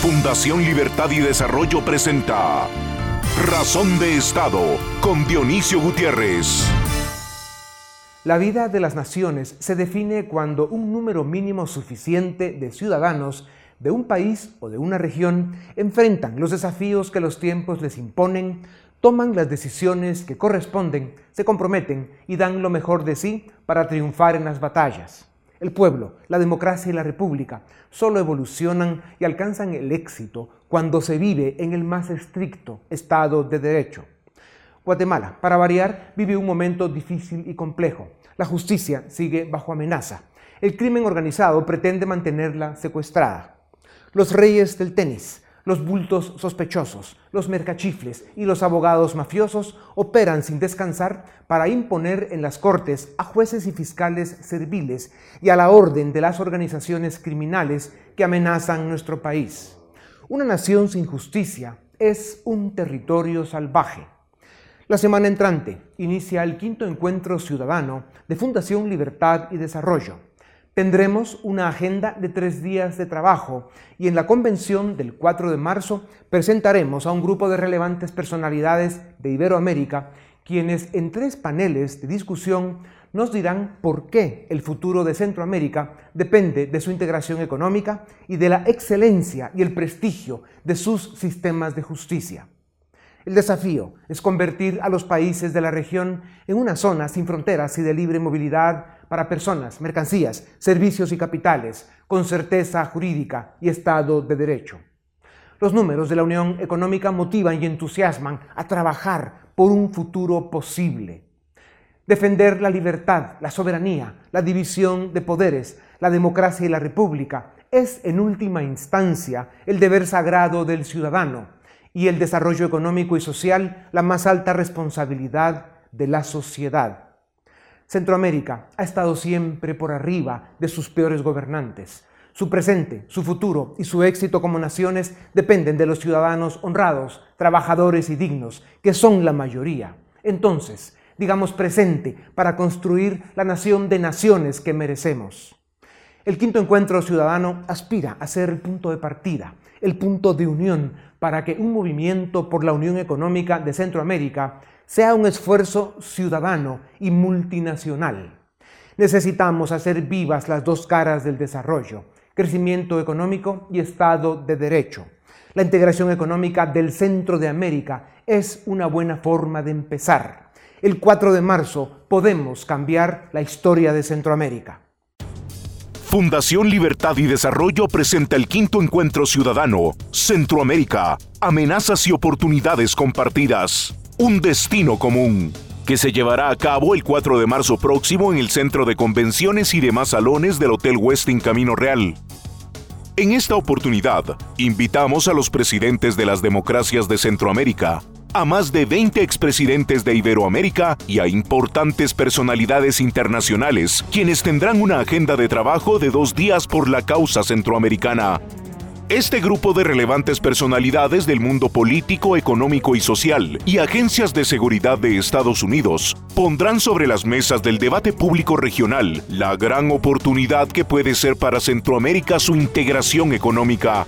Fundación Libertad y Desarrollo presenta Razón de Estado con Dionisio Gutiérrez. La vida de las naciones se define cuando un número mínimo suficiente de ciudadanos de un país o de una región enfrentan los desafíos que los tiempos les imponen, toman las decisiones que corresponden, se comprometen y dan lo mejor de sí para triunfar en las batallas. El pueblo, la democracia y la república solo evolucionan y alcanzan el éxito cuando se vive en el más estricto Estado de Derecho. Guatemala, para variar, vive un momento difícil y complejo. La justicia sigue bajo amenaza. El crimen organizado pretende mantenerla secuestrada. Los reyes del tenis, los bultos sospechosos, los mercachifles y los abogados mafiosos operan sin descansar para imponer en las cortes a jueces y fiscales serviles y a la orden de las organizaciones criminales que amenazan nuestro país. Una nación sin justicia es un territorio salvaje. La semana entrante inicia el quinto encuentro ciudadano de Fundación Libertad y Desarrollo Tendremos una agenda de tres días de trabajo y en la convención del 4 de marzo presentaremos a un grupo de relevantes personalidades de Iberoamérica quienes en tres paneles de discusión nos dirán por qué el futuro de Centroamérica depende de su integración económica y de la excelencia y el prestigio de sus sistemas de justicia. El desafío es convertir a los países de la región en una zona sin fronteras y de libre movilidad para personas, mercancías, servicios y capitales, con certeza jurídica y Estado de Derecho. Los números de la Unión Económica motivan y entusiasman a trabajar por un futuro posible. Defender la libertad, la soberanía, la división de poderes, la democracia y la república es en última instancia el deber sagrado del ciudadano y el desarrollo económico y social la más alta responsabilidad de la sociedad. Centroamérica ha estado siempre por arriba de sus peores gobernantes. Su presente, su futuro y su éxito como naciones dependen de los ciudadanos honrados, trabajadores y dignos, que son la mayoría. Entonces, digamos presente para construir la nación de naciones que merecemos. El quinto encuentro ciudadano aspira a ser el punto de partida, el punto de unión para que un movimiento por la unión económica de Centroamérica sea un esfuerzo ciudadano y multinacional. Necesitamos hacer vivas las dos caras del desarrollo, crecimiento económico y Estado de Derecho. La integración económica del centro de América es una buena forma de empezar. El 4 de marzo podemos cambiar la historia de Centroamérica. Fundación Libertad y Desarrollo presenta el quinto encuentro ciudadano Centroamérica, amenazas y oportunidades compartidas un destino común, que se llevará a cabo el 4 de marzo próximo en el Centro de Convenciones y demás salones del Hotel Westin Camino Real. En esta oportunidad, invitamos a los presidentes de las democracias de Centroamérica, a más de 20 expresidentes de Iberoamérica y a importantes personalidades internacionales, quienes tendrán una agenda de trabajo de dos días por la causa centroamericana. Este grupo de relevantes personalidades del mundo político, económico y social y agencias de seguridad de Estados Unidos pondrán sobre las mesas del debate público regional la gran oportunidad que puede ser para Centroamérica su integración económica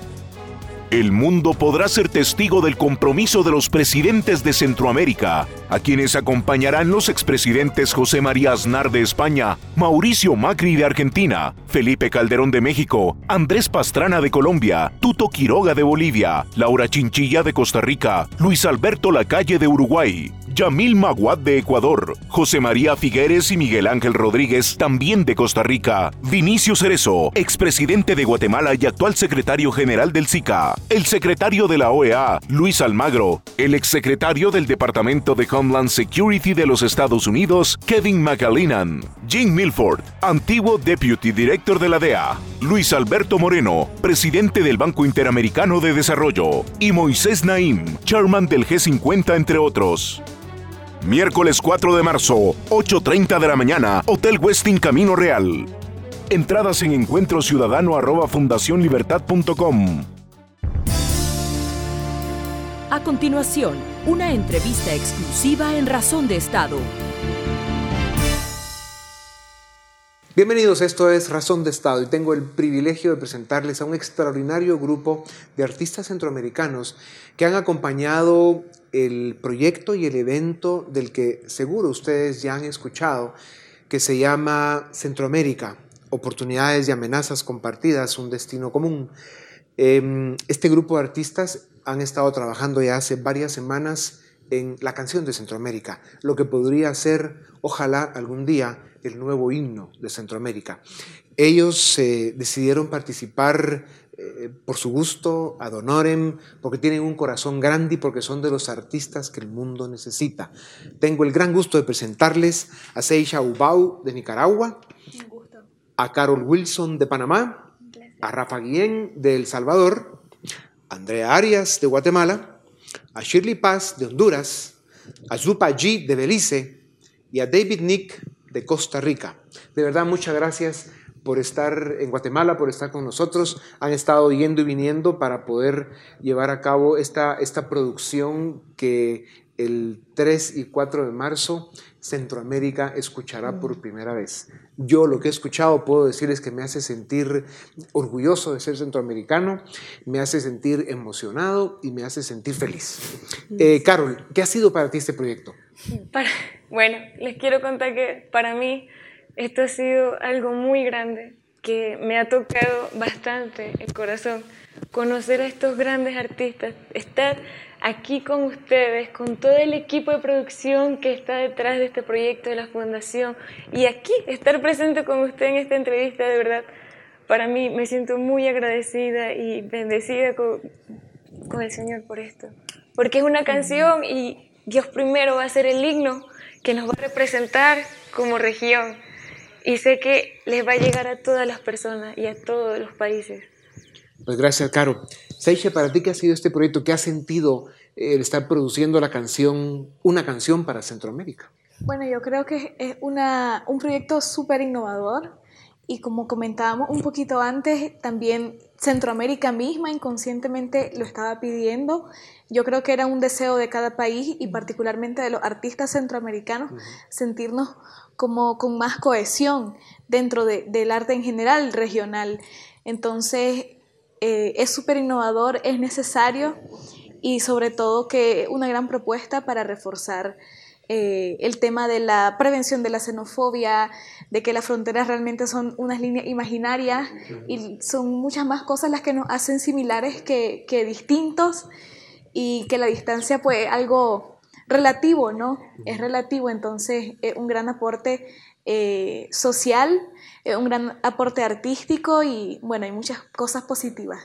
el mundo podrá ser testigo del compromiso de los presidentes de Centroamérica, a quienes acompañarán los expresidentes José María Aznar de España, Mauricio Macri de Argentina, Felipe Calderón de México, Andrés Pastrana de Colombia, Tuto Quiroga de Bolivia, Laura Chinchilla de Costa Rica, Luis Alberto Lacalle de Uruguay, Yamil Maguad de Ecuador, José María Figueres y Miguel Ángel Rodríguez, también de Costa Rica, Vinicio Cerezo, expresidente de Guatemala y actual secretario general del SICA, el secretario de la OEA, Luis Almagro, el exsecretario del Departamento de Homeland Security de los Estados Unidos, Kevin McAleenan, Jim Milford, antiguo Deputy Director de la DEA, Luis Alberto Moreno, presidente del Banco Interamericano de Desarrollo, y Moisés Naim, chairman del G50, entre otros. Miércoles 4 de marzo, 8.30 de la mañana, Hotel Westin Camino Real. Entradas en encuentro ciudadano A continuación, una entrevista exclusiva en Razón de Estado. Bienvenidos, esto es Razón de Estado y tengo el privilegio de presentarles a un extraordinario grupo de artistas centroamericanos que han acompañado el proyecto y el evento del que seguro ustedes ya han escuchado, que se llama Centroamérica, oportunidades y amenazas compartidas, un destino común. Em, este grupo de artistas han estado trabajando ya hace varias semanas en la canción de Centroamérica, lo que podría ser, ojalá algún día, el nuevo himno de Centroamérica. Ellos eh, decidieron participar eh, por su gusto, ad honorem, porque tienen un corazón grande y porque son de los artistas que el mundo necesita. Tengo el gran gusto de presentarles a Seisha Ubau de Nicaragua, a Carol Wilson de Panamá, a Rafa Guillén de El Salvador, Andrea Arias de Guatemala, a Shirley Paz de Honduras, a Zupa G de Belice y a David Nick de Costa Rica. De verdad, muchas gracias por estar en Guatemala, por estar con nosotros. Han estado yendo y viniendo para poder llevar a cabo esta, esta producción que el 3 y 4 de marzo Centroamérica escuchará por primera vez. Yo lo que he escuchado puedo decirles que me hace sentir orgulloso de ser centroamericano, me hace sentir emocionado y me hace sentir feliz. Eh, Carol, ¿qué ha sido para ti este proyecto? bueno, les quiero contar que para mí esto ha sido algo muy grande, que me ha tocado bastante el corazón, conocer a estos grandes artistas, estar aquí con ustedes, con todo el equipo de producción que está detrás de este proyecto de la Fundación y aquí estar presente con usted en esta entrevista, de verdad, para mí me siento muy agradecida y bendecida con, con el Señor por esto, porque es una canción y Dios primero va a ser el himno que nos va a representar como región y sé que les va a llegar a todas las personas y a todos los países. Pues gracias, Caro. Seiche, para ti, ¿qué ha sido este proyecto? ¿Qué ha sentido el estar produciendo la canción, una canción para Centroamérica? Bueno, yo creo que es una, un proyecto súper innovador y como comentábamos un poquito antes, también Centroamérica misma inconscientemente lo estaba pidiendo. Yo creo que era un deseo de cada país y particularmente de los artistas centroamericanos sentirnos como con más cohesión dentro del arte en general regional. Entonces, eh, es súper innovador, es necesario y sobre todo que una gran propuesta para reforzar eh, el tema de la prevención de la xenofobia, de que las fronteras realmente son unas líneas imaginarias y son muchas más cosas las que nos hacen similares que, que distintos y que la distancia pues algo relativo, ¿no? Es relativo, entonces es un gran aporte eh, social, un gran aporte artístico y bueno, hay muchas cosas positivas.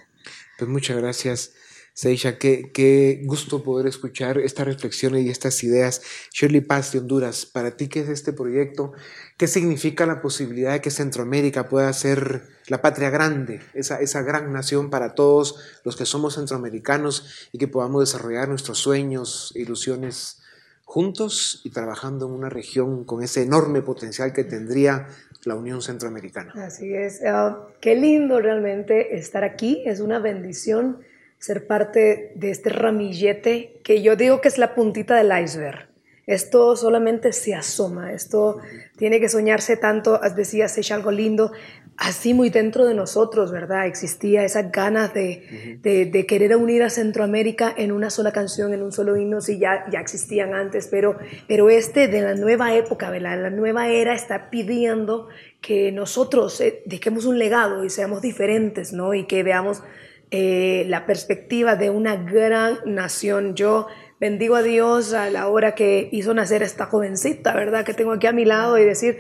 Pues muchas gracias. Seisha, qué, qué, gusto poder escuchar estas reflexiones y estas ideas. Shirley Paz de Honduras, para ti, ¿qué es este proyecto? ¿Qué significa la posibilidad de que Centroamérica pueda ser la patria grande, esa, esa gran nación para todos los que somos centroamericanos y que podamos desarrollar nuestros sueños, e ilusiones juntos y trabajando en una región con ese enorme potencial que tendría la Unión Centroamericana? Así es. Ah, qué lindo realmente estar aquí. Es una bendición ser parte de este ramillete que yo digo que es la puntita del iceberg. Esto solamente se asoma, esto tiene que soñarse tanto, decías, es algo lindo, así muy dentro de nosotros, ¿verdad? Existía esa ganas de, de, querer unir a Centroamérica en una sola canción, en un solo himno, si ya, ya existían antes, pero, pero este de la nueva época, ¿verdad? La nueva era está pidiendo que nosotros eh, dejemos un legado y seamos diferentes, ¿no? Y que veamos eh, la perspectiva de una gran nación. Yo bendigo a Dios a la hora que hizo nacer esta jovencita, ¿verdad? Que tengo aquí a mi lado y decir,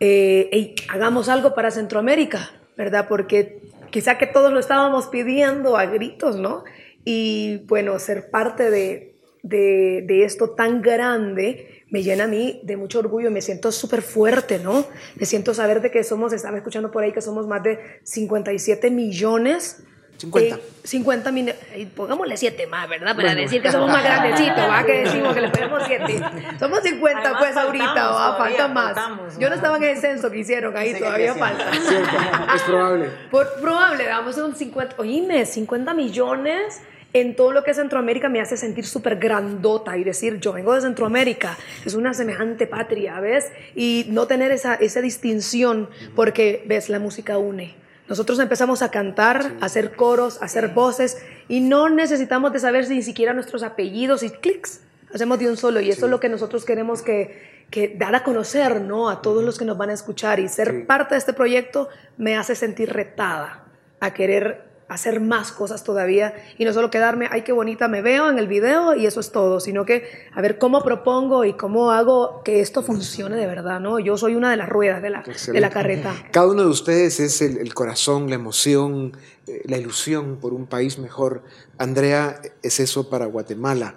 eh, hagamos algo para Centroamérica, ¿verdad? Porque quizá que todos lo estábamos pidiendo a gritos, ¿no? Y bueno, ser parte de, de, de esto tan grande me llena a mí de mucho orgullo, me siento súper fuerte, ¿no? Me siento saber de que somos, estaba escuchando por ahí que somos más de 57 millones 50. 50 millones, pongámosle 7 más, ¿verdad? Para decir que somos más grandecitos, ¿va? Que decimos que le ponemos 7. Somos 50 pues ahorita, ¿va? Falta más. Yo no estaba en el censo que hicieron ahí, todavía falta. es probable. Por, probable, vamos, son 50, oíme, 50 millones en todo lo que es Centroamérica me hace sentir súper grandota y decir, yo vengo de Centroamérica, es una semejante patria, ¿ves? Y no tener esa, esa distinción porque, ¿ves? La música une. Nosotros empezamos a cantar, a hacer coros, a hacer voces y no necesitamos de saber ni siquiera nuestros apellidos y clics. Hacemos de un solo y eso es lo que nosotros queremos que, que, dar a conocer ¿no? a todos los que nos van a escuchar y ser parte de este proyecto me hace sentir retada a querer hacer más cosas todavía y no solo quedarme, ay, qué bonita me veo en el video y eso es todo, sino que a ver cómo propongo y cómo hago que esto funcione de verdad, ¿no? Yo soy una de las ruedas de la, de la carreta. Cada uno de ustedes es el, corazón, la emoción, eh, la ilusión por un país mejor. Andrea es eso para Guatemala.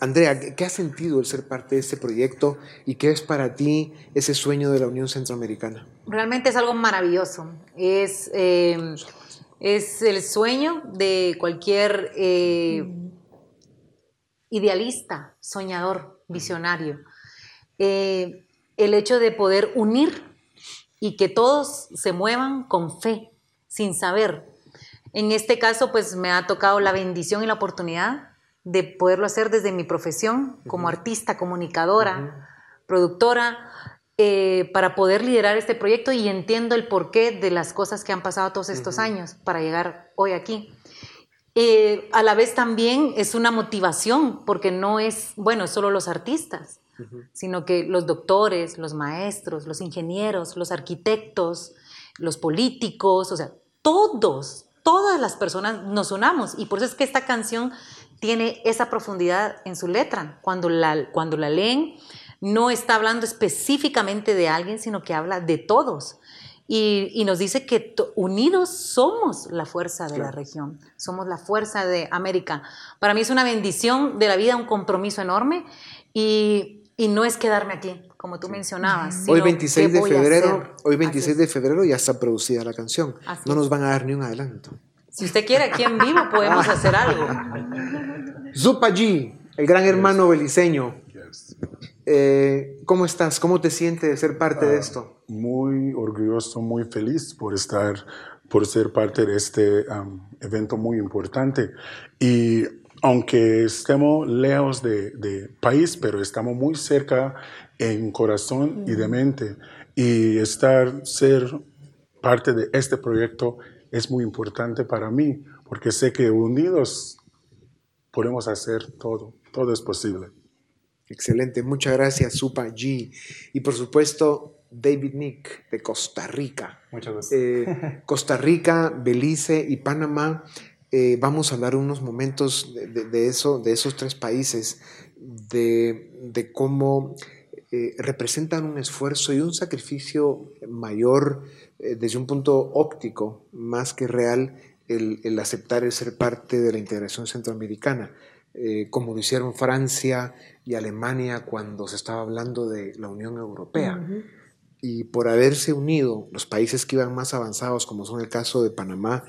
Andrea, ¿qué ha sentido el ser parte de este proyecto y qué es para ti ese sueño de la Unión Centroamericana? Realmente es algo maravilloso. Es... Eh, es el sueño de cualquier eh, idealista, soñador, visionario. Eh, el hecho de poder unir y que todos se muevan con fe, sin saber. En este caso, pues me ha tocado la bendición y la oportunidad de poderlo hacer desde mi profesión como artista, comunicadora, productora, eh, para poder liderar este proyecto y entiendo el porqué de las cosas que han pasado todos estos años para llegar hoy aquí. Eh, a la vez también es una motivación, porque no es, bueno, solo los artistas, sino que los doctores, los maestros, los ingenieros, los arquitectos, los políticos, o sea, todos, todas las personas nos unamos. Y por eso es que esta canción tiene esa profundidad en su letra. Cuando la, cuando la leen, no está hablando específicamente de alguien, sino que habla de todos. Y, nos dice que unidos somos la fuerza de la región, somos la fuerza de América. Para mí es una bendición de la vida, un compromiso enorme y, no es quedarme aquí, como tú mencionabas. Hoy 26 de febrero, hoy 26 de febrero ya está producida la canción. no nos van a dar ni un adelanto. Si usted quiere, aquí en vivo podemos hacer algo. Zupa G, el gran hermano beliceño. Eh, ¿Cómo estás? ¿Cómo te sientes de ser parte de ah, esto? Muy orgulloso, muy feliz por estar, por ser parte de este evento muy importante. Y aunque estemos lejos de, país, pero estamos muy cerca en corazón y de mente. Y estar, ser parte de este proyecto es muy importante para mí, porque sé que unidos podemos hacer todo, todo es posible. Excelente, muchas gracias, Supa G. Y por supuesto, David Nick de Costa Rica. Muchas gracias. Eh, Costa Rica, Belice y Panamá. Eh, vamos a hablar unos momentos de, eso, de esos tres países, de, cómo eh, representan un esfuerzo y un sacrificio mayor desde un punto óptico, más que real, el, el, aceptar el ser parte de la integración centroamericana, como lo hicieron Francia, y Alemania cuando se estaba hablando de la Unión Europea. Y por haberse unido los países que iban más avanzados, como son el caso de Panamá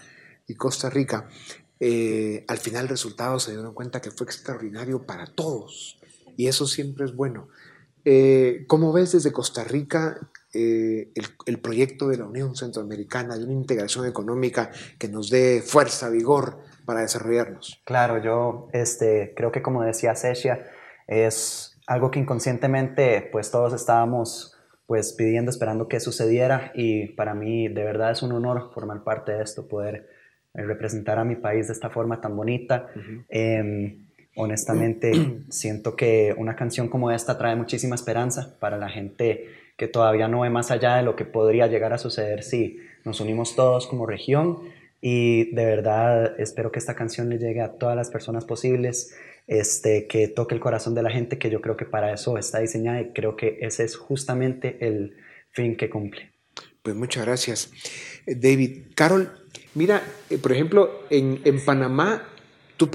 y Costa Rica, eh, al final el resultado se dieron cuenta que fue extraordinario para todos. Y eso siempre es bueno. Eh, ¿Cómo ves desde Costa Rica eh, el, el, proyecto de la Unión Centroamericana, de una integración económica que nos dé fuerza, vigor para desarrollarnos? Claro, yo este, creo que como decía Cecia, es algo que inconscientemente pues todos estábamos pues pidiendo, esperando que sucediera y para mí de verdad es un honor formar parte de esto, poder eh, representar a mi país de esta forma tan bonita. Em, honestamente siento que una canción como esta trae muchísima esperanza para la gente que todavía no ve más allá de lo que podría llegar a suceder si nos unimos todos como región y de verdad espero que esta canción le llegue a todas las personas posibles este, que toque el corazón de la gente, que yo creo que para eso está diseñada y creo que ese es justamente el fin que cumple. Pues muchas gracias, eh, David. Carol, mira, eh, por ejemplo, en, en Panamá, tú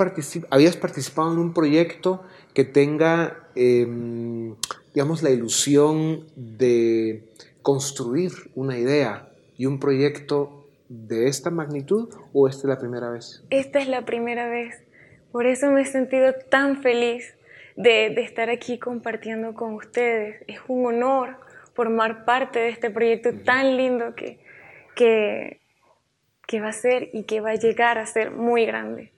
habías participado en un proyecto que tenga, em, digamos, la ilusión de construir una idea y un proyecto de esta magnitud o esta es la primera vez? Esta es la primera vez. Por eso me he sentido tan feliz de, estar aquí compartiendo con ustedes. Es un honor formar parte de este proyecto tan lindo que, que, va a ser y que va a llegar a ser muy grande.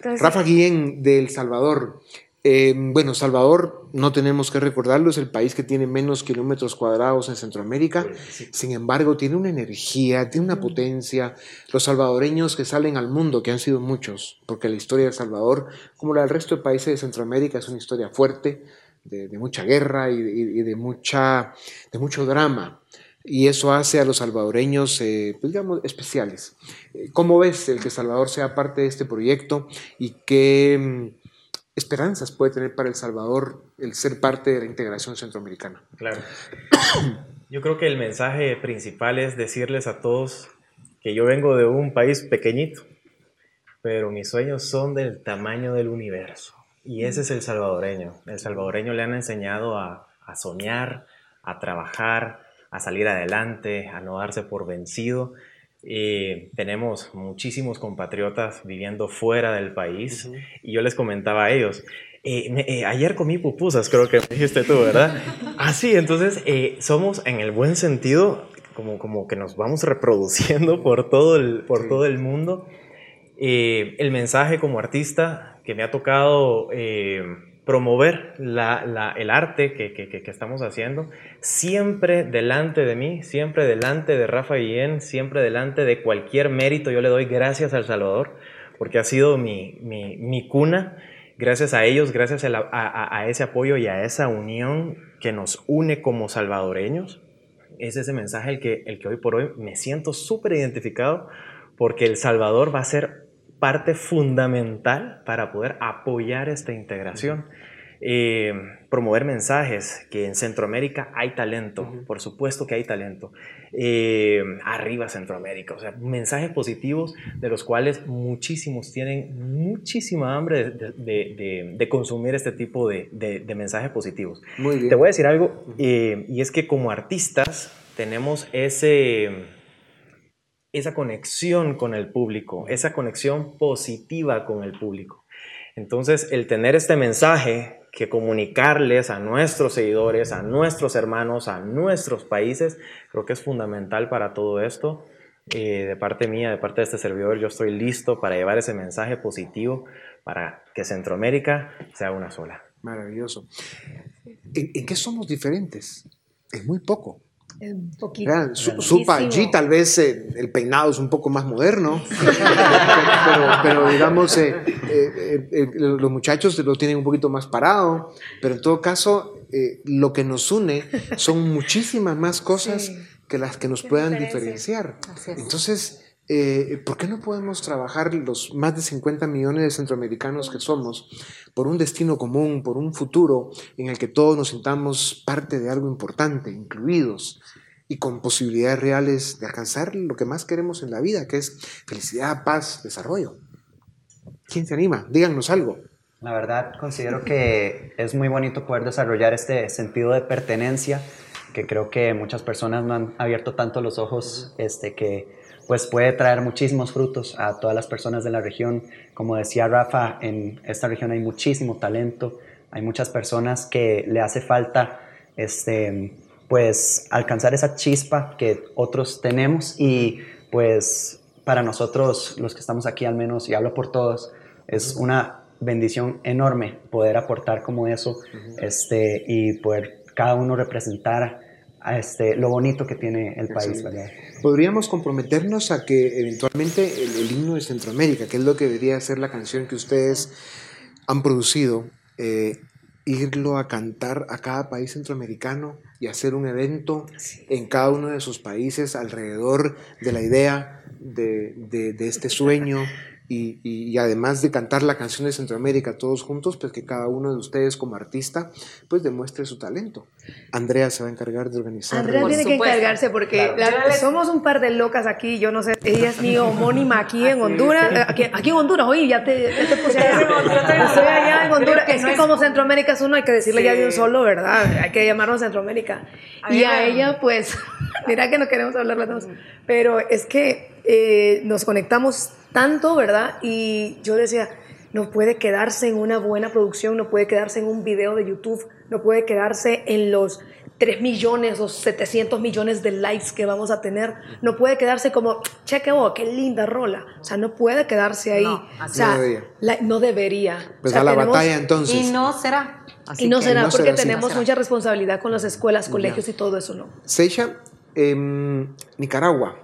Rafa Guillén de El Salvador. Eh, bueno, Salvador, no tenemos que recordarlo, es el país que tiene menos kilómetros cuadrados en Centroamérica. Sin embargo, tiene una energía, tiene una potencia. Los salvadoreños que salen al mundo, que han sido muchos, porque la historia de Salvador, como la del resto de países de Centroamérica, es una historia fuerte, de, mucha guerra y, de, mucha, de mucho drama y eso hace a los salvadoreños, eh, pues, digamos, especiales. Eh, ¿Cómo ves el que Salvador sea parte de este proyecto y qué mm, esperanzas puede tener para El Salvador el ser parte de la integración centroamericana? Claro. Yo creo que el mensaje principal es decirles a todos que yo vengo de un país pequeñito, pero mis sueños son del tamaño del universo. Y ese es el salvadoreño. El salvadoreño le han enseñado a, a soñar, a trabajar, a salir adelante, a no darse por vencido. Eh, tenemos muchísimos compatriotas viviendo fuera del país y yo les comentaba a ellos, eh, eh, ayer comí pupusas, creo que me dijiste tú, ¿verdad? Así, ah, entonces somos en el buen sentido, como, como que nos vamos reproduciendo por todo el, por todo el mundo. el mensaje como artista que me ha tocado promover el arte que, estamos haciendo, siempre delante de mí, siempre delante de Rafa Guillén, siempre delante de cualquier mérito, yo le doy gracias al Salvador, porque ha sido mi, cuna, gracias a ellos, gracias a, ese apoyo y a esa unión que nos une como salvadoreños, es ese mensaje el que, el que hoy por hoy me siento súper identificado, porque El Salvador va a ser parte fundamental para poder apoyar esta integración. Eh, promover mensajes que en Centroamérica hay talento, por supuesto que hay talento. Eh, arriba Centroamérica, o sea, mensajes positivos de los cuales muchísimos tienen muchísima hambre de, consumir este tipo de, mensajes positivos. Te voy a decir algo, eh, y es que como artistas tenemos ese esa conexión con el público, esa conexión positiva con el público. Entonces, el tener este mensaje que comunicarles a nuestros seguidores, a nuestros hermanos, a nuestros países, creo que es fundamental para todo esto. Eh, de parte mía, de parte de este servidor, yo estoy listo para llevar ese mensaje positivo para que Centroamérica sea una sola. Maravilloso. en qué somos diferentes? Es muy poco. Un poquito. su, su tal vez eh, el peinado es un poco más moderno, pero, digamos, eh, eh, los muchachos lo tienen un poquito más parado, pero en todo caso, lo que nos une son muchísimas más cosas que las que nos puedan diferenciar. Entonces, ¿por qué no podemos trabajar los más de 50 millones de centroamericanos que somos por un destino común, por un futuro en el que todos nos sintamos parte de algo importante, incluidos y con posibilidades reales de alcanzar lo que más queremos en la vida, que es felicidad, paz, desarrollo. ¿Quién se anima? Díganos algo. La verdad, considero que es muy bonito poder desarrollar este sentido de pertenencia, que creo que muchas personas no han abierto tanto los ojos, este, que pues puede traer muchísimos frutos a todas las personas de la región. Como decía Rafa, en esta región hay muchísimo talento, hay muchas personas que le hace falta este, pues alcanzar esa chispa que otros tenemos. Y pues para nosotros los que estamos aquí al menos, y hablo por todos, es una bendición enorme poder aportar como eso este, y poder cada uno representar a este, lo bonito que tiene el país. Podríamos comprometernos a que eventualmente el, himno de Centroamérica, que es lo que debería ser la canción que ustedes han producido, eh, irlo a cantar a cada país centroamericano y hacer un evento en cada uno de sus países alrededor de la idea de, de, de este sueño y, y, además de cantar la canción de Centroamérica todos juntos, pues que cada uno de ustedes como artista pues demuestre su talento. Andrea se va a encargar de organizar. Andrea tiene que encargarse porque somos un par de locas aquí, yo no sé, ella es mi homónima aquí en Honduras, eh, aquí, aquí, en Honduras, oye, ya te, te puse allá. Estoy allá en Honduras, es que como Centroamérica es uno, hay que decirle ya de un solo, ¿verdad? Hay que llamarnos Centroamérica. y a ella, pues, mira que no queremos hablar las dos, pero es que eh, nos conectamos tanto, ¿verdad? Y yo decía, no puede quedarse en una buena producción, no puede quedarse en un video de YouTube, no puede quedarse en los 3 millones o 700 millones de likes que vamos a tener. No puede quedarse como, cheque, oh, qué linda rola. O sea, no puede quedarse ahí. No, o sea, no debería. la- no debería. Pues O sea, a la tenemos- batalla entonces. Y no será. Así Y no que- será no porque será tenemos será. mucha responsabilidad con las escuelas, colegios y todo eso, ¿no? Seisha, em, Nicaragua.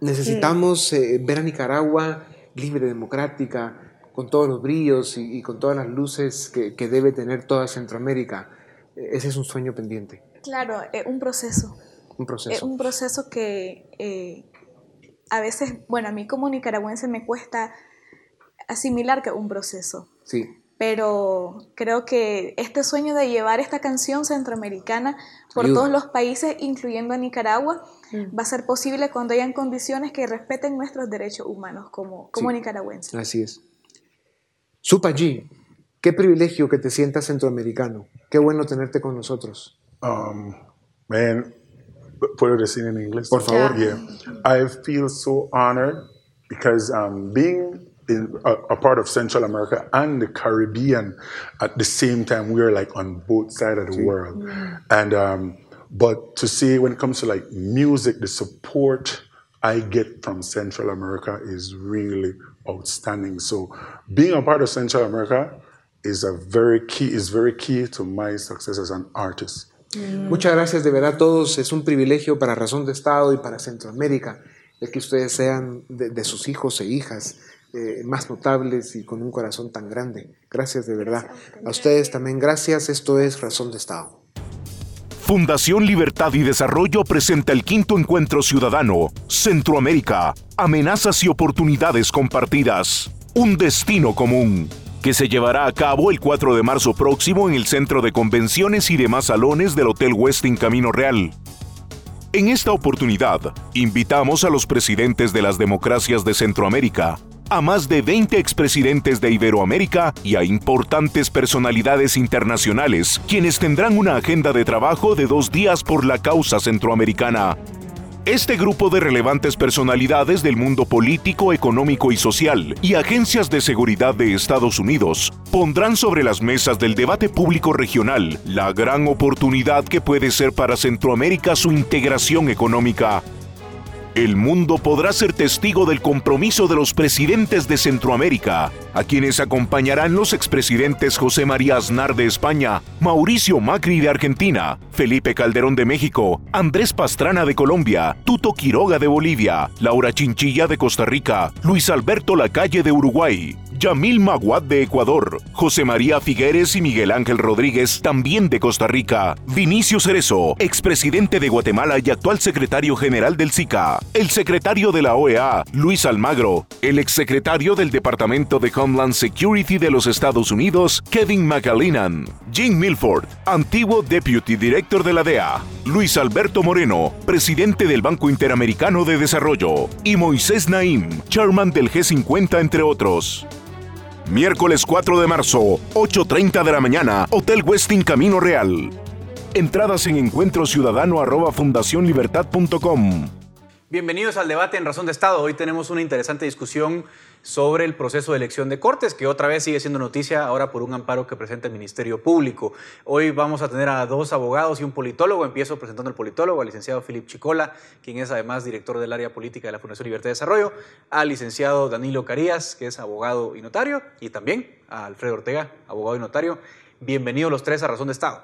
Necesitamos eh, ver a Nicaragua libre, democrática, con todos los brillos y, y con todas las luces que, que debe tener toda Centroamérica. Eh, Ese es un sueño pendiente, Claro, es un proceso. un Es proceso. un proceso que eh, a veces, bueno, a mí como nicaragüense me cuesta asimilar que es un proceso. Sí, Pero creo que este sueño de llevar esta canción centroamericana por Ayuda. todos los países, incluyendo a Nicaragua, va a ser posible cuando hayan condiciones que respeten nuestros derechos humanos como, como Sí. nicaragüenses. así es. Supallí, qué privilegio que te sientas centroamericano. Qué bueno tenerte con nosotros. Um, man, puedo decir en inglés. Por favor. Yeah. I feel so honored because um, being in a, a part of Central America and the Caribbean at the same time, we are like on both sides of the world. And um, but to see when it comes to like music, the support I get from Central America is really outstanding. So being a part of Central America is a very key is very key to my success as an artist. Muchas gracias de verdad a todos. Es un privilegio para Razón de Estado y para Centroamérica el que ustedes sean de, de sus hijos e hijas eh, más notables y con un corazón tan grande. Gracias de verdad. A ustedes también gracias. Esto es Razón de Estado. Fundación Libertad y Desarrollo presenta el quinto encuentro ciudadano Centroamérica, amenazas y oportunidades compartidas, un destino común, que se llevará a cabo el 4 de marzo próximo en el Centro de Convenciones y demás salones del Hotel Westin Camino Real. En esta oportunidad, invitamos a los presidentes de las democracias de Centroamérica, a más de 20 expresidentes de Iberoamérica y a importantes personalidades internacionales, quienes tendrán una agenda de trabajo de dos días por la causa centroamericana. Este grupo de relevantes personalidades del mundo político, económico y social y agencias de seguridad de Estados Unidos pondrán sobre las mesas del debate público regional la gran oportunidad que puede ser para Centroamérica su integración económica. El mundo podrá ser testigo del compromiso de los presidentes de Centroamérica, a quienes acompañarán los expresidentes José María Aznar de España, Mauricio Macri de Argentina, Felipe Calderón de México, Andrés Pastrana de Colombia, Tuto Quiroga de Bolivia, Laura Chinchilla de Costa Rica, Luis Alberto Lacalle de Uruguay, Yamil Maguad de Ecuador, José María Figueres y Miguel Ángel Rodríguez, también de Costa Rica, Vinicio Cerezo, expresidente de Guatemala y actual secretario general del SICA, el secretario de la OEA, Luis Almagro, el exsecretario del Departamento de Homeland Security de los Estados Unidos, Kevin McAleenan, Jim Milford, antiguo Deputy Director de la DEA, Luis Alberto Moreno, presidente del Banco Interamericano de Desarrollo, y Moisés Naim, chairman del G50, entre otros. Miércoles 4 de marzo, 8.30 de la mañana, Hotel Westin Camino Real. Entradas en encuentrociudadano.fundacionlibertad.com. Bienvenidos al debate en Razón de Estado. Hoy tenemos una interesante discusión sobre el proceso de elección de Cortes, que otra vez sigue siendo noticia ahora por un amparo que presenta el Ministerio Público. Hoy vamos a tener a dos abogados y un politólogo. Empiezo presentando al politólogo, al licenciado Philip Chicola, quien es además director del área política de la Fundación Libertad y Desarrollo, al licenciado Danilo Carías, que es abogado y notario, y también a Alfredo Ortega, abogado y notario. Bienvenidos los tres a Razón de Estado.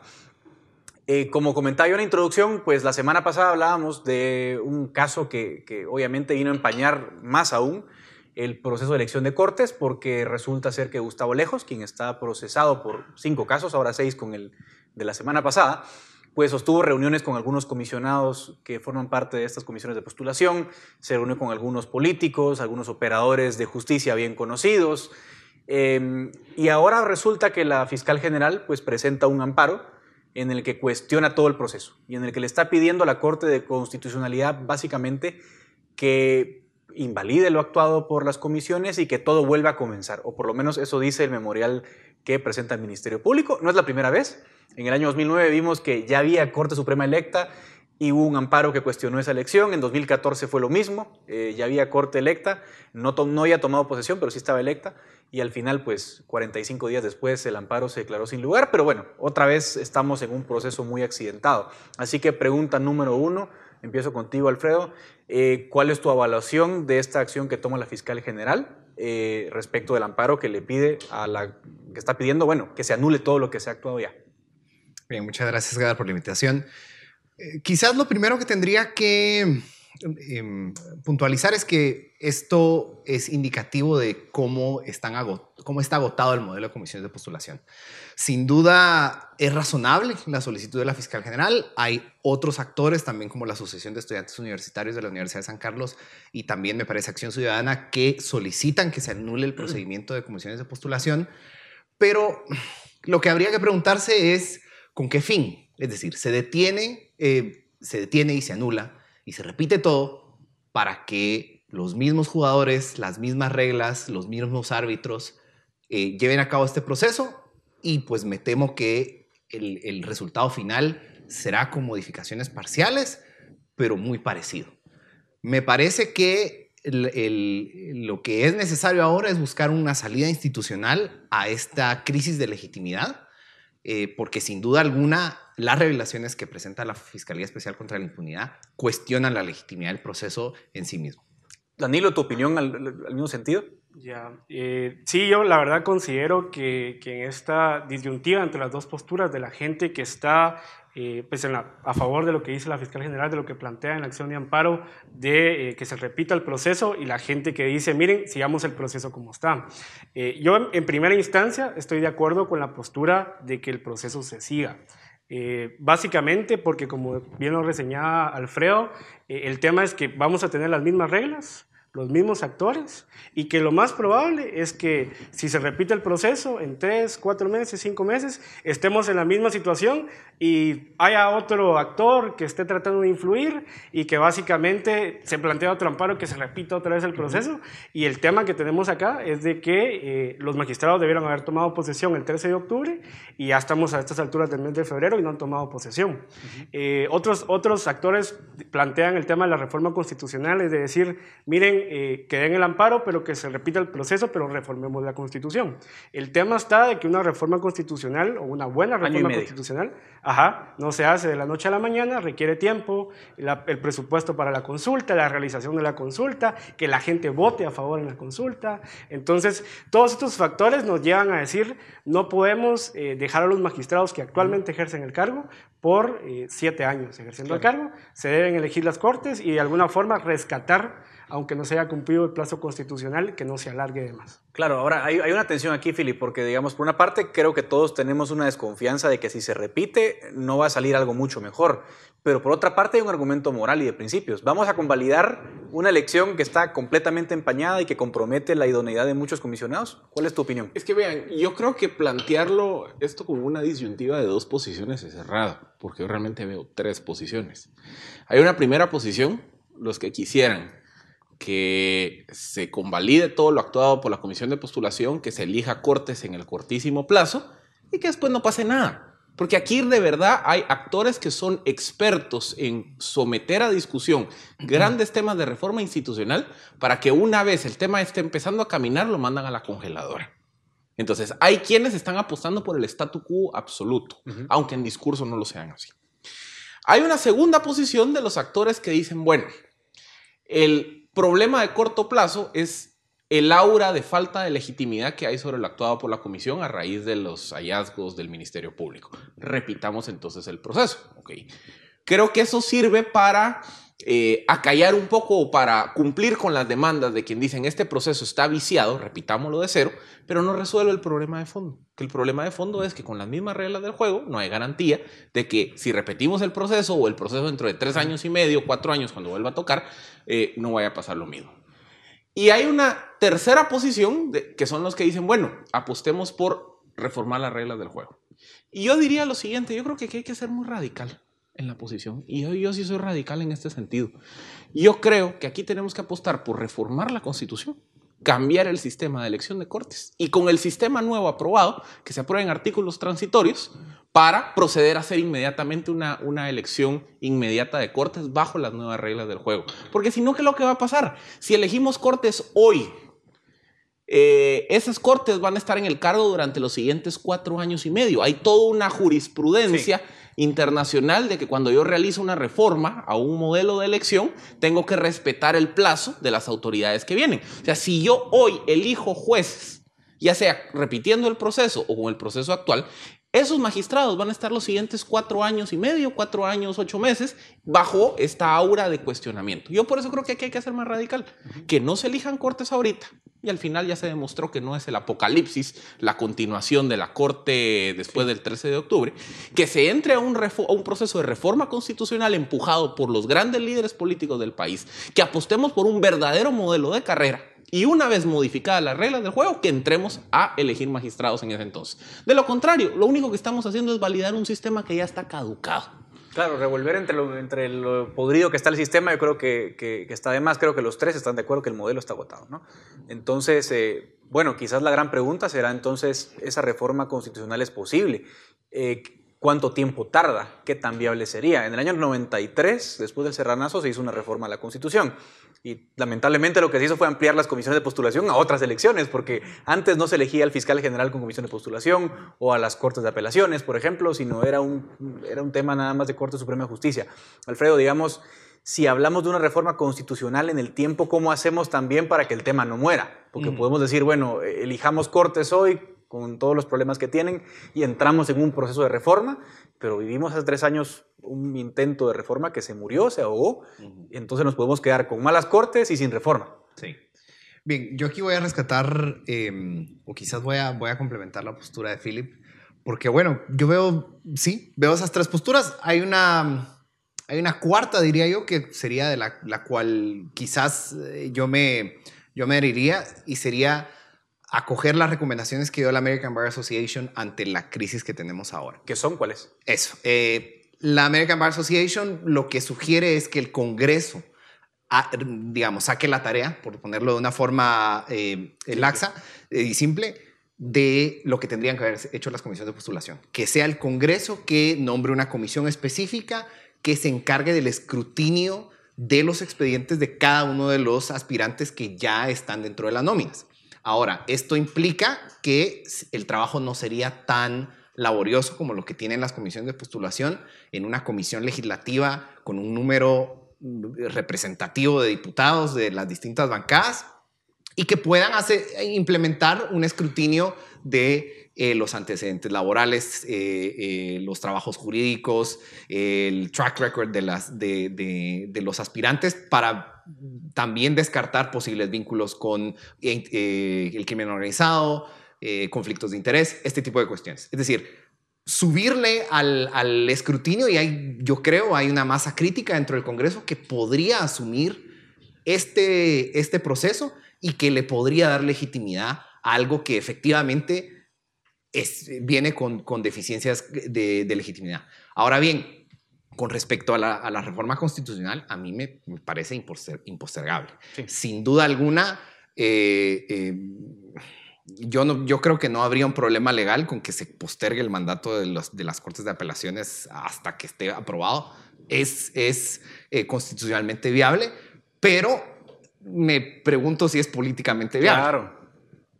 Eh, como comentaba yo en la introducción, pues la semana pasada hablábamos de un caso que, que obviamente vino a empañar más aún el proceso de elección de Cortes, porque resulta ser que Gustavo Lejos, quien está procesado por cinco casos, ahora seis con el de la semana pasada, pues sostuvo reuniones con algunos comisionados que forman parte de estas comisiones de postulación, se reunió con algunos políticos, algunos operadores de justicia bien conocidos, eh, y ahora resulta que la fiscal general pues presenta un amparo en el que cuestiona todo el proceso y en el que le está pidiendo a la Corte de Constitucionalidad básicamente que invalide lo actuado por las comisiones y que todo vuelva a comenzar, o por lo menos eso dice el memorial que presenta el Ministerio Público. No es la primera vez. En el año 2009 vimos que ya había Corte Suprema electa y hubo un amparo que cuestionó esa elección. En 2014 fue lo mismo, eh, ya había corte electa, no, no había tomado posesión, pero sí estaba electa, y al final, pues 45 días después, el amparo se declaró sin lugar, pero bueno, otra vez estamos en un proceso muy accidentado. Así que pregunta número uno, empiezo contigo, Alfredo, eh, ¿cuál es tu evaluación de esta acción que toma la fiscal general? Eh, respecto del amparo que le pide a la que está pidiendo, bueno, que se anule todo lo que se ha actuado ya. Bien, muchas gracias, Gadar, por la invitación. Eh, quizás lo primero que tendría que em, puntualizar es que esto es indicativo de cómo, están cómo está agotado el modelo de comisiones de postulación. Sin duda es razonable la solicitud de la fiscal general. Hay otros actores, también como la Asociación de Estudiantes Universitarios de la Universidad de San Carlos y también me parece Acción Ciudadana, que solicitan que se anule el procedimiento de comisiones de postulación. Pero lo que habría que preguntarse es con qué fin. Es decir, se detiene eh, se detiene y se anula y se repite todo para que los mismos jugadores, las mismas reglas, los mismos árbitros eh, lleven a cabo este proceso y pues me temo que el, resultado final será con modificaciones parciales, pero muy parecido. Me parece que lo que es necesario ahora es buscar una salida institucional a esta crisis de legitimidad, eh, porque sin duda alguna las revelaciones que presenta la Fiscalía Especial contra la Impunidad cuestionan la legitimidad del proceso en sí mismo. Danilo, ¿tu opinión al, mismo sentido? Ya, eh, sí, yo la verdad considero que, que, en esta disyuntiva entre las dos posturas de la gente que está eh, pues a favor de lo que dice la fiscal general, de lo que plantea en la acción de amparo, de eh, que se repita el proceso y la gente que dice, miren, sigamos el proceso como está. yo en primera instancia estoy de acuerdo con la postura de que el proceso se siga. Eh, básicamente porque, como bien lo reseñaba Alfredo, eh, el tema es que vamos a tener las mismas reglas, los mismos actores y que lo más probable es que si se repite el proceso en tres, cuatro meses, cinco meses, estemos en la misma situación y haya otro actor que esté tratando de influir y que básicamente se plantea otro amparo que se repita otra vez el proceso. Y el tema que tenemos acá es de que eh, los magistrados debieron haber tomado posesión el 13 de octubre y ya estamos a estas alturas del mes de febrero y no han tomado posesión. Eh, otros, otros actores plantean el tema de la reforma constitucional, es de decir, miren, eh, que den el amparo, pero que se repita el proceso, pero reformemos la Constitución. El tema está de que una reforma constitucional o una buena reforma constitucional, ajá, no se hace de la noche a la mañana, requiere tiempo, el presupuesto para la consulta, la realización de la consulta, que la gente vote a favor en la consulta. Entonces, todos estos factores nos llevan a decir, no podemos eh, dejar a los magistrados que actualmente ejercen el cargo por eh, siete años ejerciendo el cargo, se deben elegir las cortes y de alguna forma rescatar aunque no se haya cumplido el plazo constitucional, que no se alargue de más. Claro, ahora hay, una tensión aquí, Philip, porque digamos, por una parte creo que todos tenemos una desconfianza de que si se repite no va a salir algo mucho mejor, pero por otra parte hay un argumento moral y de principios. Vamos a convalidar una elección que está completamente empañada y que compromete la idoneidad de muchos comisionados. ¿Cuál es tu opinión? Es que vean, yo creo que plantearlo esto como una disyuntiva de dos posiciones es errado, porque yo realmente veo tres posiciones. Hay una primera posición, los que quisieran que se convalide todo lo actuado por la comisión de postulación, que se elija cortes en el cortísimo plazo y que después no pase nada. Porque aquí de verdad hay actores que son expertos en someter a discusión grandes temas de reforma institucional para que una vez el tema esté empezando a caminar lo mandan a la congeladora. Entonces, hay quienes están apostando por el statu quo absoluto, aunque en discurso no lo sean así. Hay una segunda posición de los actores que dicen, bueno, el problema de corto plazo es el aura de falta de legitimidad que hay sobre lo actuado por la comisión a raíz de los hallazgos del Ministerio Público. Repitamos entonces el proceso. Okay. Creo que eso sirve para eh, acallar un poco o para cumplir con las demandas de quien dicen este proceso está viciado, repitámoslo de cero, pero no resuelve el problema de fondo. Que el problema de fondo es que con las mismas reglas del juego no hay garantía de que si repetimos el proceso o el proceso dentro de tres años y medio, cuatro años cuando vuelva a tocar, eh, no vaya a pasar lo mismo. Y hay una tercera posición que son los que dicen, bueno, apostemos por reformar las reglas del juego. Y yo diría lo siguiente, yo creo que aquí hay que ser muy radical en la posición. Y yo, sí soy radical en este sentido. Yo creo que aquí tenemos que apostar por reformar la constitución cambiar el sistema de elección de cortes y con el sistema nuevo aprobado, que se aprueben artículos transitorios para proceder a hacer inmediatamente una, una elección inmediata de cortes bajo las nuevas reglas del juego. Porque si no, ¿qué es lo que va a pasar? Si elegimos cortes hoy, eh, esas cortes van a estar en el cargo durante los siguientes cuatro años y medio. Hay toda una jurisprudencia internacional de que cuando yo realizo una reforma a un modelo de elección, tengo que respetar el plazo de las autoridades que vienen. O sea, si yo hoy elijo jueces, ya sea repitiendo el proceso o con el proceso actual, esos magistrados van a estar los siguientes cuatro años y medio, cuatro años, ocho meses, bajo esta aura de cuestionamiento. Yo por eso creo que aquí hay que hacer más radical, que no se elijan cortes ahorita. Y al final ya se demostró que no es el apocalipsis, la continuación de la corte después del 13 de octubre, que se entre a un, a un proceso de reforma constitucional empujado por los grandes líderes políticos del país, que apostemos por un verdadero modelo de carrera y una vez modificadas las reglas del juego, que entremos a elegir magistrados en ese entonces. De lo contrario, lo único que estamos haciendo es validar un sistema que ya está caducado. Claro, revolver entre lo, entre lo podrido que está el sistema, yo creo que, que, está de más. Creo que los tres están de acuerdo que el modelo está agotado. ¿no? Entonces, eh, bueno, quizás la gran pregunta será entonces, ¿esa reforma constitucional es posible? Eh, ¿Cuánto tiempo tarda? ¿Qué tan viable sería? En el año 93, después del Serranazo, se hizo una reforma a la Constitución. Y lamentablemente lo que se hizo fue ampliar las comisiones de postulación a otras elecciones, porque antes no se elegía al fiscal general con comisión de postulación o a las cortes de apelaciones, por ejemplo, sino era un, era un tema nada más de Corte Suprema de Justicia. Alfredo, digamos, si hablamos de una reforma constitucional en el tiempo, ¿cómo hacemos también para que el tema no muera? Porque podemos decir, bueno, elijamos cortes hoy con todos los problemas que tienen y entramos en un proceso de reforma, pero vivimos hace tres años un intento de reforma que se murió, se ahogó, y entonces nos podemos quedar con malas cortes y sin reforma. Sí. Bien, yo aquí voy a rescatar, em, o quizás voy a, voy a complementar la postura de Philip, porque bueno, yo veo, sí, veo esas tres posturas. Hay una, hay una cuarta, diría yo, que sería de la, la cual quizás eh, yo me, yo me adheriría y sería acoger las recomendaciones que dio la American Bar Association ante la crisis que tenemos ahora. ¿Qué son cuáles? Eso. Eh, la American Bar Association lo que sugiere es que el Congreso, ah, digamos, saque la tarea, por ponerlo de una forma eh, laxa eh, y simple, de lo que tendrían que haber hecho las comisiones de postulación. Que sea el Congreso que nombre una comisión específica que se encargue del escrutinio de los expedientes de cada uno de los aspirantes que ya están dentro de las nóminas. Ahora, esto implica que el trabajo no sería tan laborioso como lo que tienen las comisiones de postulación en una comisión legislativa con un número representativo de diputados de las distintas bancadas y que puedan hacer, implementar un escrutinio de eh, los antecedentes laborales, eh, eh, los trabajos jurídicos, el track record de, las, de, los aspirantes para también descartar posibles vínculos con el crimen organizado, conflictos de interés, este tipo de cuestiones. Es decir, subirle al, al escrutinio y hay, yo creo hay una masa crítica dentro del Congreso que podría asumir este, este proceso y que le podría dar legitimidad a algo que efectivamente viene con, deficiencias de, legitimidad. Ahora bien, con respecto a la, reforma constitucional, a mí me, parece impostergable. Sin duda alguna, eh, eh, yo, no, yo creo que no habría un problema legal con que se postergue el mandato de, los, de las Cortes de Apelaciones hasta que esté aprobado. Es, es eh, constitucionalmente viable, pero me pregunto si es políticamente viable. Claro.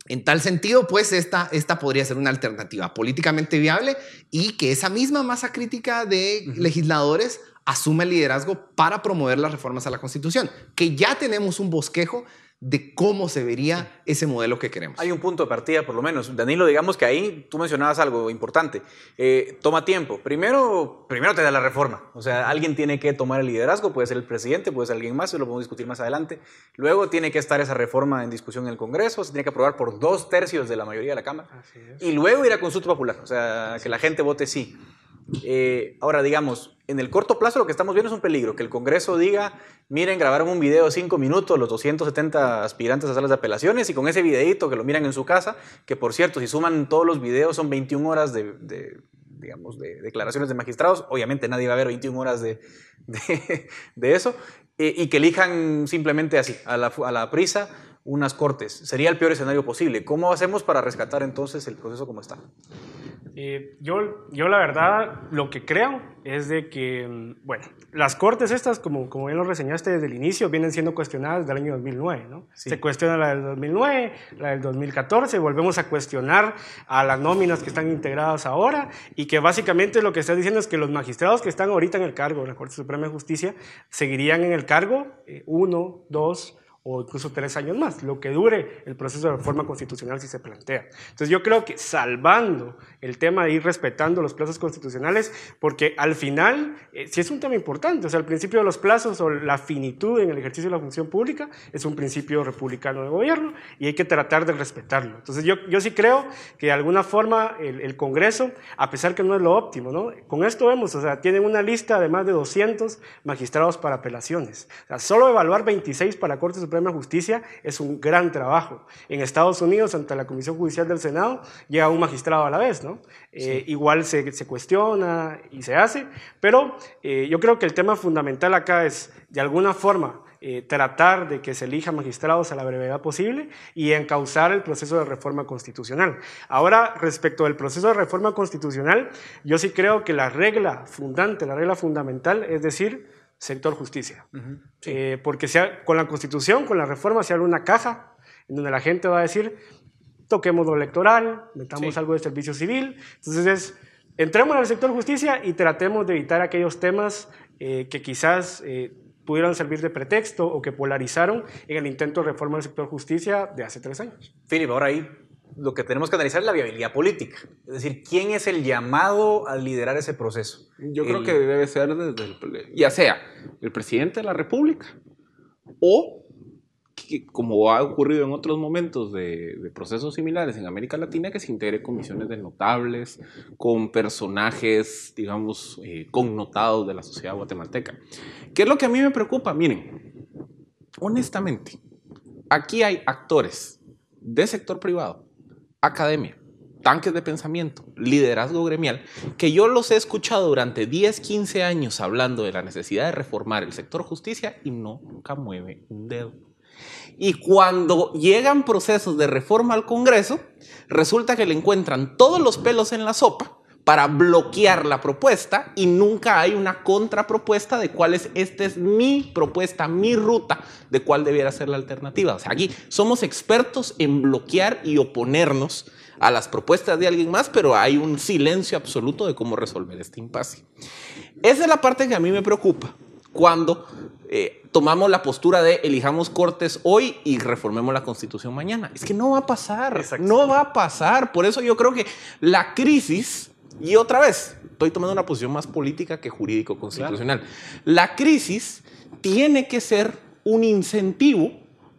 En tal sentido, pues esta, esta podría ser una alternativa políticamente viable y que esa misma masa crítica de legisladores asume el liderazgo para promover las reformas a la Constitución, que ya tenemos un bosquejo de cómo se vería ese modelo que queremos. Hay un punto de partida, por lo menos. Danilo, digamos que ahí tú mencionabas algo importante. Eh, toma tiempo. Primero, primero te da la reforma. O sea, alguien tiene que tomar el liderazgo, puede ser el presidente, puede ser alguien más, eso lo podemos discutir más adelante. Luego tiene que estar esa reforma en discusión en el Congreso, se tiene que aprobar por dos tercios de la mayoría de la Cámara. Y luego ir a consulta popular, o sea, que la gente vote sí. Eh, ahora, digamos, en el corto plazo lo que estamos viendo es un peligro, que el Congreso diga, miren, grabaron un video de cinco minutos los 270 aspirantes a salas de apelaciones y con ese videito que lo miran en su casa, que por cierto, si suman todos los videos son 21 horas de, digamos, de declaraciones de magistrados, obviamente nadie va a ver 21 horas de, de, eso, eh, y que elijan simplemente así, a la, a la prisa, unas cortes. Sería el peor escenario posible. ¿Cómo hacemos para rescatar entonces el proceso como está? Eh, yo, yo la verdad lo que creo es de que, mm, bueno, las cortes estas, como, como bien lo reseñaste desde el inicio, vienen siendo cuestionadas desde el año 2009, ¿no? Se cuestiona la del 2009, la del 2014, volvemos a cuestionar a las nóminas que están integradas ahora y que básicamente lo que está diciendo es que los magistrados que están ahorita en el cargo de la Corte Suprema de Justicia seguirían en el cargo eh, uno, dos, o incluso tres años más, lo que dure el proceso de reforma constitucional si se plantea. Entonces yo creo que salvando el tema de ir respetando los plazos constitucionales, porque al final eh, sí es un tema importante, o sea, el principio de los plazos o la finitud en el ejercicio de la función pública es un principio republicano de gobierno y hay que tratar de respetarlo. Entonces yo, yo sí creo que de alguna forma el, Congreso, a pesar que no es lo óptimo, ¿no? con esto vemos, o sea, tienen una lista de más de 200 magistrados para apelaciones, o sea, solo evaluar 26 para Cortes Suprema de Justicia es un gran trabajo. En Estados Unidos, ante la Comisión Judicial del Senado, llega un magistrado a la vez, ¿no? Eh, igual se, se, cuestiona y se hace, pero eh, yo creo que el tema fundamental acá es, de alguna forma, eh, tratar de que se elija magistrados a la brevedad posible y encauzar el proceso de reforma constitucional. Ahora, respecto del proceso de reforma constitucional, yo sí creo que la regla fundante, la regla fundamental, es decir, sector justicia. Eh, porque sea, con la constitución, con la reforma, se abre una caja en donde la gente va a decir, toquemos lo electoral, metamos algo de servicio civil. Entonces es, entremos al sector justicia y tratemos de evitar aquellos temas eh, que quizás eh, pudieran servir de pretexto o que polarizaron en el intento de reforma del sector justicia de hace tres años. Philip, ahora ahí lo que tenemos que analizar es la viabilidad política. Es decir, ¿quién es el llamado a liderar ese proceso? Yo creo que debe ser desde el, ya sea el presidente de la República o, como ha ocurrido en otros momentos de, procesos similares en América Latina, que se integre comisiones de notables, con personajes, digamos, eh, connotados de la sociedad guatemalteca. ¿Qué es lo que a mí me preocupa? Miren, honestamente, aquí hay actores de sector privado academia, tanques de pensamiento, liderazgo gremial, que yo los he escuchado durante 10, 15 años hablando de la necesidad de reformar el sector justicia y nunca mueve un dedo. Y cuando llegan procesos de reforma al Congreso, resulta que le encuentran todos los pelos en la sopa para bloquear la propuesta y nunca hay una contrapropuesta de cuál es, esta es mi propuesta, mi ruta de cuál debiera ser la alternativa. O sea, aquí somos expertos en bloquear y oponernos a las propuestas de alguien más, pero hay un silencio absoluto de cómo resolver este impasse. Esa es la parte que a mí me preocupa cuando eh, tomamos la postura de elijamos cortes hoy y reformemos la constitución mañana. Es que no va a pasar, no va a pasar. Por eso yo creo que la crisis y otra vez, estoy tomando una posición más política que jurídico-constitucional. La crisis tiene que ser un incentivo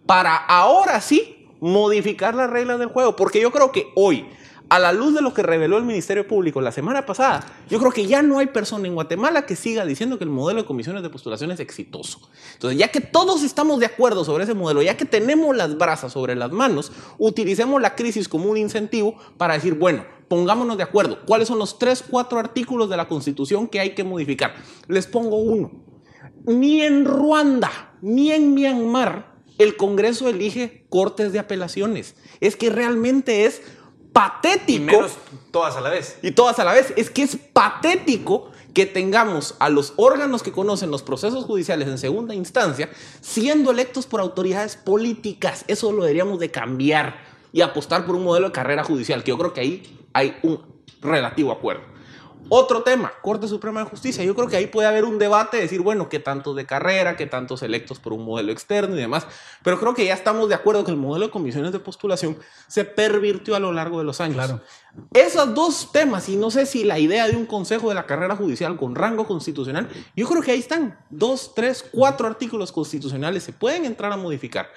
para ahora sí modificar las reglas del juego, porque yo creo que hoy a la luz de lo que reveló el Ministerio Público la semana pasada, yo creo que ya no hay persona en Guatemala que siga diciendo que el modelo de comisiones de postulación es exitoso. Entonces, ya que todos estamos de acuerdo sobre ese modelo, ya que tenemos las brasas sobre las manos, utilicemos la crisis como un incentivo para decir, bueno, pongámonos de acuerdo, cuáles son los tres, cuatro artículos de la Constitución que hay que modificar. Les pongo uno. Ni en Ruanda, ni en Myanmar, el Congreso elige cortes de apelaciones. Es que realmente es patético. Y menos todas a la vez. Y todas a la vez. Es que es patético que tengamos a los órganos que conocen los procesos judiciales en segunda instancia siendo electos por autoridades políticas. Eso lo deberíamos de cambiar y apostar por un modelo de carrera judicial, que yo creo que ahí hay un relativo acuerdo. Otro tema, Corte Suprema de Justicia. Yo creo que ahí puede haber un debate, decir, bueno, qué tantos de carrera, qué tantos electos por un modelo externo y demás. Pero creo que ya estamos de acuerdo que el modelo de comisiones de postulación se pervirtió a lo largo de los años. Claro. Esos dos temas, y no sé si la idea de un consejo de la carrera judicial con rango constitucional, yo creo que ahí están. Dos, tres, cuatro artículos constitucionales se pueden entrar a modificar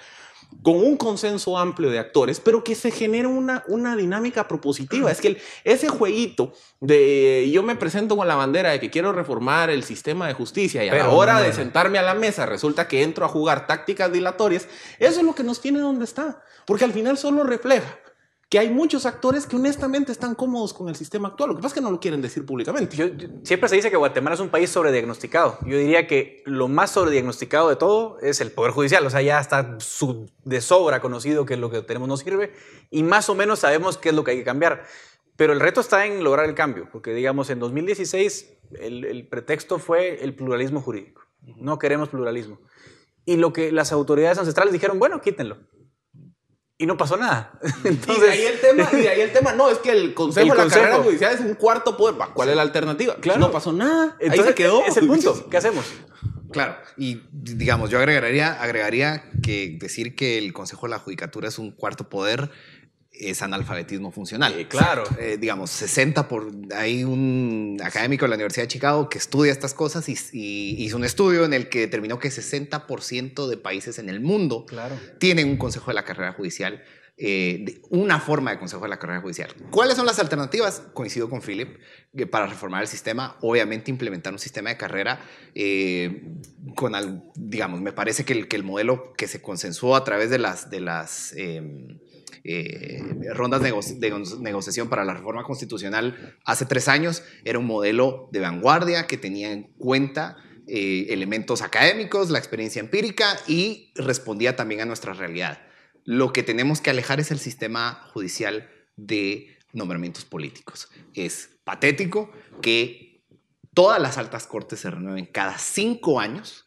con un consenso amplio de actores, pero que se genere una, una dinámica propositiva. Es que ese jueguito de yo me presento con la bandera de que quiero reformar el sistema de justicia y a la hora de sentarme a la mesa resulta que entro a jugar tácticas dilatorias, eso es lo que nos tiene donde está, porque al final solo refleja que hay muchos actores que honestamente están cómodos con el sistema actual. Lo que pasa es que no lo quieren decir públicamente. siempre se dice que Guatemala es un país sobrediagnosticado. Yo diría que lo más sobrediagnosticado de todo es el Poder Judicial. O sea, ya está de sobra conocido que lo que tenemos no sirve y más o menos sabemos qué es lo que hay que cambiar. Pero el reto está en lograr el cambio, porque digamos, en 2016 el, el pretexto fue el pluralismo jurídico. No queremos pluralismo. Y lo que las autoridades ancestrales dijeron, bueno, quítenlo y no pasó nada. Entonces, y de ahí el tema, y de ahí el tema, no, es que el Consejo de la Carrera Judicial es un cuarto poder. ¿Cuál es la alternativa? Claro. No pasó nada. Entonces, ahí se quedó. Es el punto. ¿Qué hacemos? Claro, y digamos, yo agregaría, agregaría que decir que el Consejo de la Judicatura es un cuarto poder es analfabetismo funcional. claro. Eh, digamos, 60 por... Hay un académico de la Universidad de Chicago que estudia estas cosas y, hizo un estudio en el que determinó que 60% de países en el mundo tienen un consejo de la carrera judicial, eh, una forma de consejo de la carrera judicial. ¿Cuáles son las alternativas? Coincido con Philip, que para reformar el sistema, obviamente implementar un sistema de carrera eh, con, digamos, me parece que el, que el modelo que se consensuó a través de las... De las em, eh, rondas de, negociación para la reforma constitucional hace tres años era un modelo de vanguardia que tenía en cuenta eh, elementos académicos, la experiencia empírica y respondía también a nuestra realidad. Lo que tenemos que alejar es el sistema judicial de nombramientos políticos. Es patético que todas las altas cortes se renueven cada cinco años.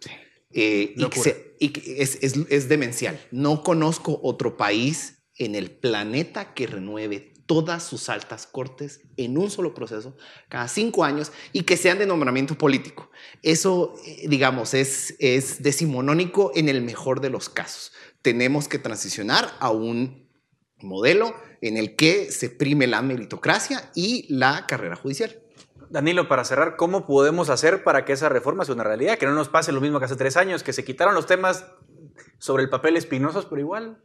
Eh, y, que es, es demencial. No conozco otro país en el planeta que renueve todas sus altas cortes en un solo proceso, cada cinco años, y que sean de nombramiento político. Eso, eh, digamos, es, es decimonónico en el mejor de los casos. Tenemos que transicionar a un modelo en el que se prime la meritocracia y la carrera judicial. Danilo, para cerrar, ¿cómo podemos hacer para que esa reforma sea una realidad? Que no nos pase lo mismo que hace tres años, que se quitaron los temas sobre el papel espinosos, pero igual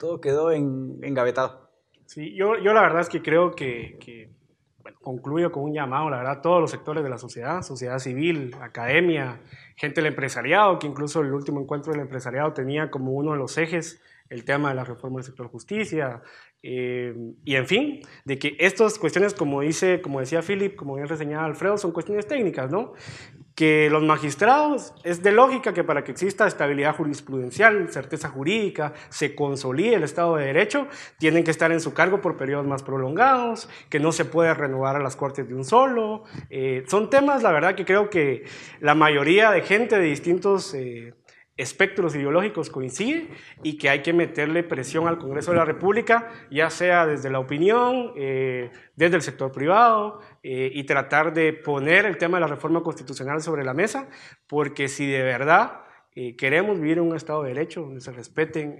todo quedó en, engavetado. Sí, yo, yo la verdad es que creo que, que bueno, concluyo con un llamado, la verdad, a todos los sectores de la sociedad, sociedad civil, academia, gente del empresariado, que incluso el último encuentro del empresariado tenía como uno de los ejes el tema de la reforma del sector justicia, eh, y en fin, de que estas cuestiones, como, dice, como decía Philip, como bien reseñaba Alfredo, son cuestiones técnicas, ¿no? Que los magistrados, es de lógica que para que exista estabilidad jurisprudencial, certeza jurídica, se consolide el Estado de Derecho, tienen que estar en su cargo por periodos más prolongados, que no se puede renovar a las cortes de un solo. Eh, son temas, la verdad, que creo que la mayoría de gente de distintos... Eh, espectros ideológicos coincide y que hay que meterle presión al Congreso de la República, ya sea desde la opinión, eh, desde el sector privado, eh, y tratar de poner el tema de la reforma constitucional sobre la mesa, porque si de verdad eh, queremos vivir en un Estado de Derecho, donde se respeten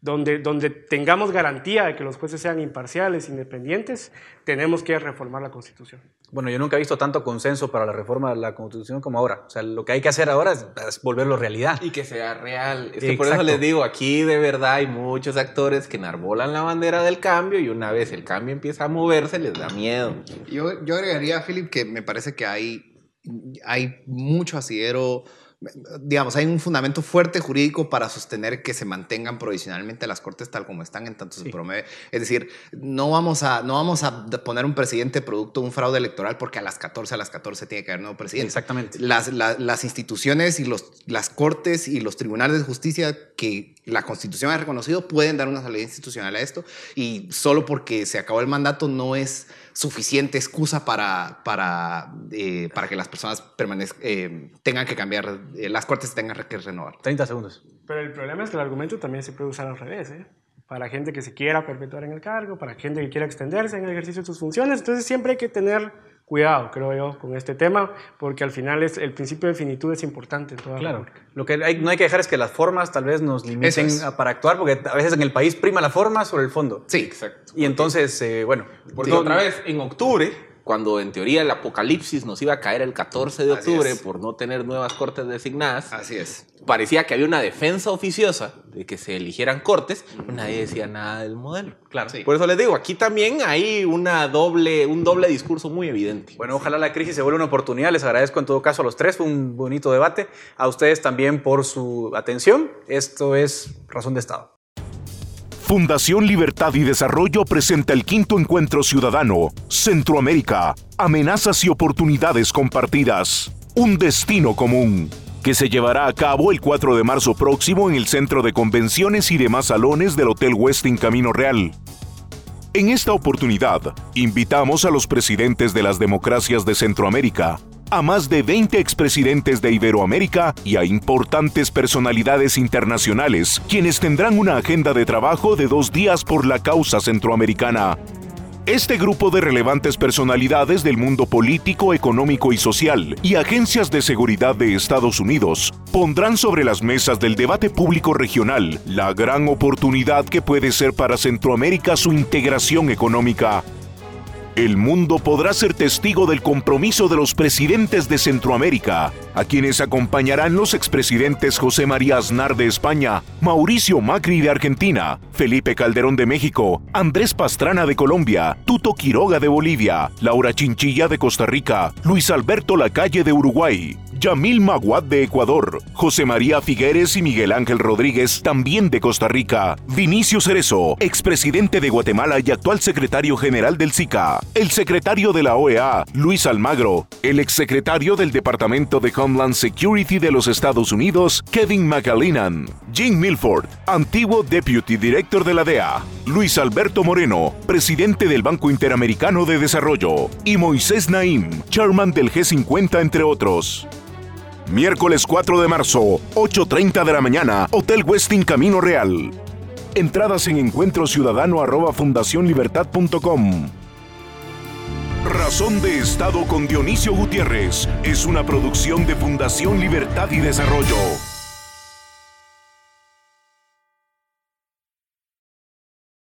donde, donde tengamos garantía de que los jueces sean imparciales, independientes, tenemos que reformar la Constitución. Bueno, yo nunca he visto tanto consenso para la reforma de la Constitución como ahora. O sea, lo que hay que hacer ahora es, volverlo realidad. Y que sea real. Es que por eso les digo, aquí de verdad hay muchos actores que enarbolan la bandera del cambio y una vez el cambio empieza a moverse les da miedo. Yo, yo agregaría, Philip, que me parece que hay, hay mucho asidero digamos, hay un fundamento fuerte jurídico para sostener que se mantengan provisionalmente las cortes tal como están, en tanto se promueve. Es decir, no vamos, a, no vamos a poner un presidente producto de un fraude electoral porque a las 14, a las 14 tiene que haber nuevo presidente. Exactamente. Las, las instituciones y los, las cortes y los tribunales de justicia que la Constitución ha reconocido pueden dar una salida institucional a esto y solo porque se acabó el mandato no es suficiente excusa para, para, eh, para que las personas eh, tengan que cambiar, eh, las cortes tengan que renovar. 30 segundos. Pero el problema es que el argumento también se puede usar al revés, para gente que se quiera perpetuar en el cargo, para gente que quiera extenderse en el ejercicio de sus funciones. Entonces siempre hay que tener cuidado, creo yo, con este tema, porque al final es, el principio de finitud es importante en toda Claro, lo que no hay que dejar es que las formas tal vez nos limiten para actuar, porque a veces en el país prima la forma sobre el fondo. Sí, exacto. Y entonces, eh, bueno. Porque otra vez, en octubre, cuando en teoría el apocalipsis nos iba a caer el 14 de octubre por no tener nuevas cortes designadas. Así es. Parecía que había una defensa oficiosa de que se eligieran cortes, pero nadie decía nada del modelo. Claro. Por eso les digo, aquí también hay una doble, un doble discurso muy evidente. Bueno, ojalá la crisis se vuelva una oportunidad. Les agradezco en todo caso a los tres, fue un bonito debate. A ustedes también por su atención. Esto es Razón de Estado. Fundación Libertad y Desarrollo presenta el quinto encuentro ciudadano, Centroamérica, amenazas y oportunidades compartidas, un destino común, que se llevará a cabo el 4 de marzo próximo en el Centro de Convenciones y demás salones del Hotel Westin Camino Real. En esta oportunidad, invitamos a los presidentes de las democracias de Centroamérica, a más de 20 expresidentes de Iberoamérica y a importantes personalidades internacionales, quienes tendrán una agenda de trabajo de dos días por la causa centroamericana. Este grupo de relevantes personalidades del mundo político, económico y social y agencias de seguridad de Estados Unidos pondrán sobre las mesas del debate público regional la gran oportunidad que puede ser para Centroamérica su integración económica el mundo podrá ser testigo del compromiso de los presidentes de Centroamérica, a quienes acompañarán los expresidentes José María Aznar de España, Mauricio Macri de Argentina, Felipe Calderón de México, Andrés Pastrana de Colombia, Tuto Quiroga de Bolivia, Laura Chinchilla de Costa Rica, Luis Alberto Lacalle de Uruguay, Yamil Maguad de Ecuador, José María Figueres y Miguel Ángel Rodríguez, también de Costa Rica, Vinicio Cerezo, expresidente de Guatemala y actual secretario general del SICA, el secretario de la OEA, Luis Almagro, el exsecretario del Departamento de Homeland Security de los Estados Unidos, Kevin McAleenan, Jim Milford, antiguo Deputy Director de la DEA, Luis Alberto Moreno, presidente del Banco Interamericano de Desarrollo, y Moisés Naim, chairman del G50, entre otros. Miércoles 4 de marzo, 8.30 de la mañana, Hotel Westin Camino Real. Entradas en encuentrociudadano arroba fundacionlibertad.com. Razón de Estado con Dionisio Gutiérrez es una producción de Fundación Libertad y Desarrollo.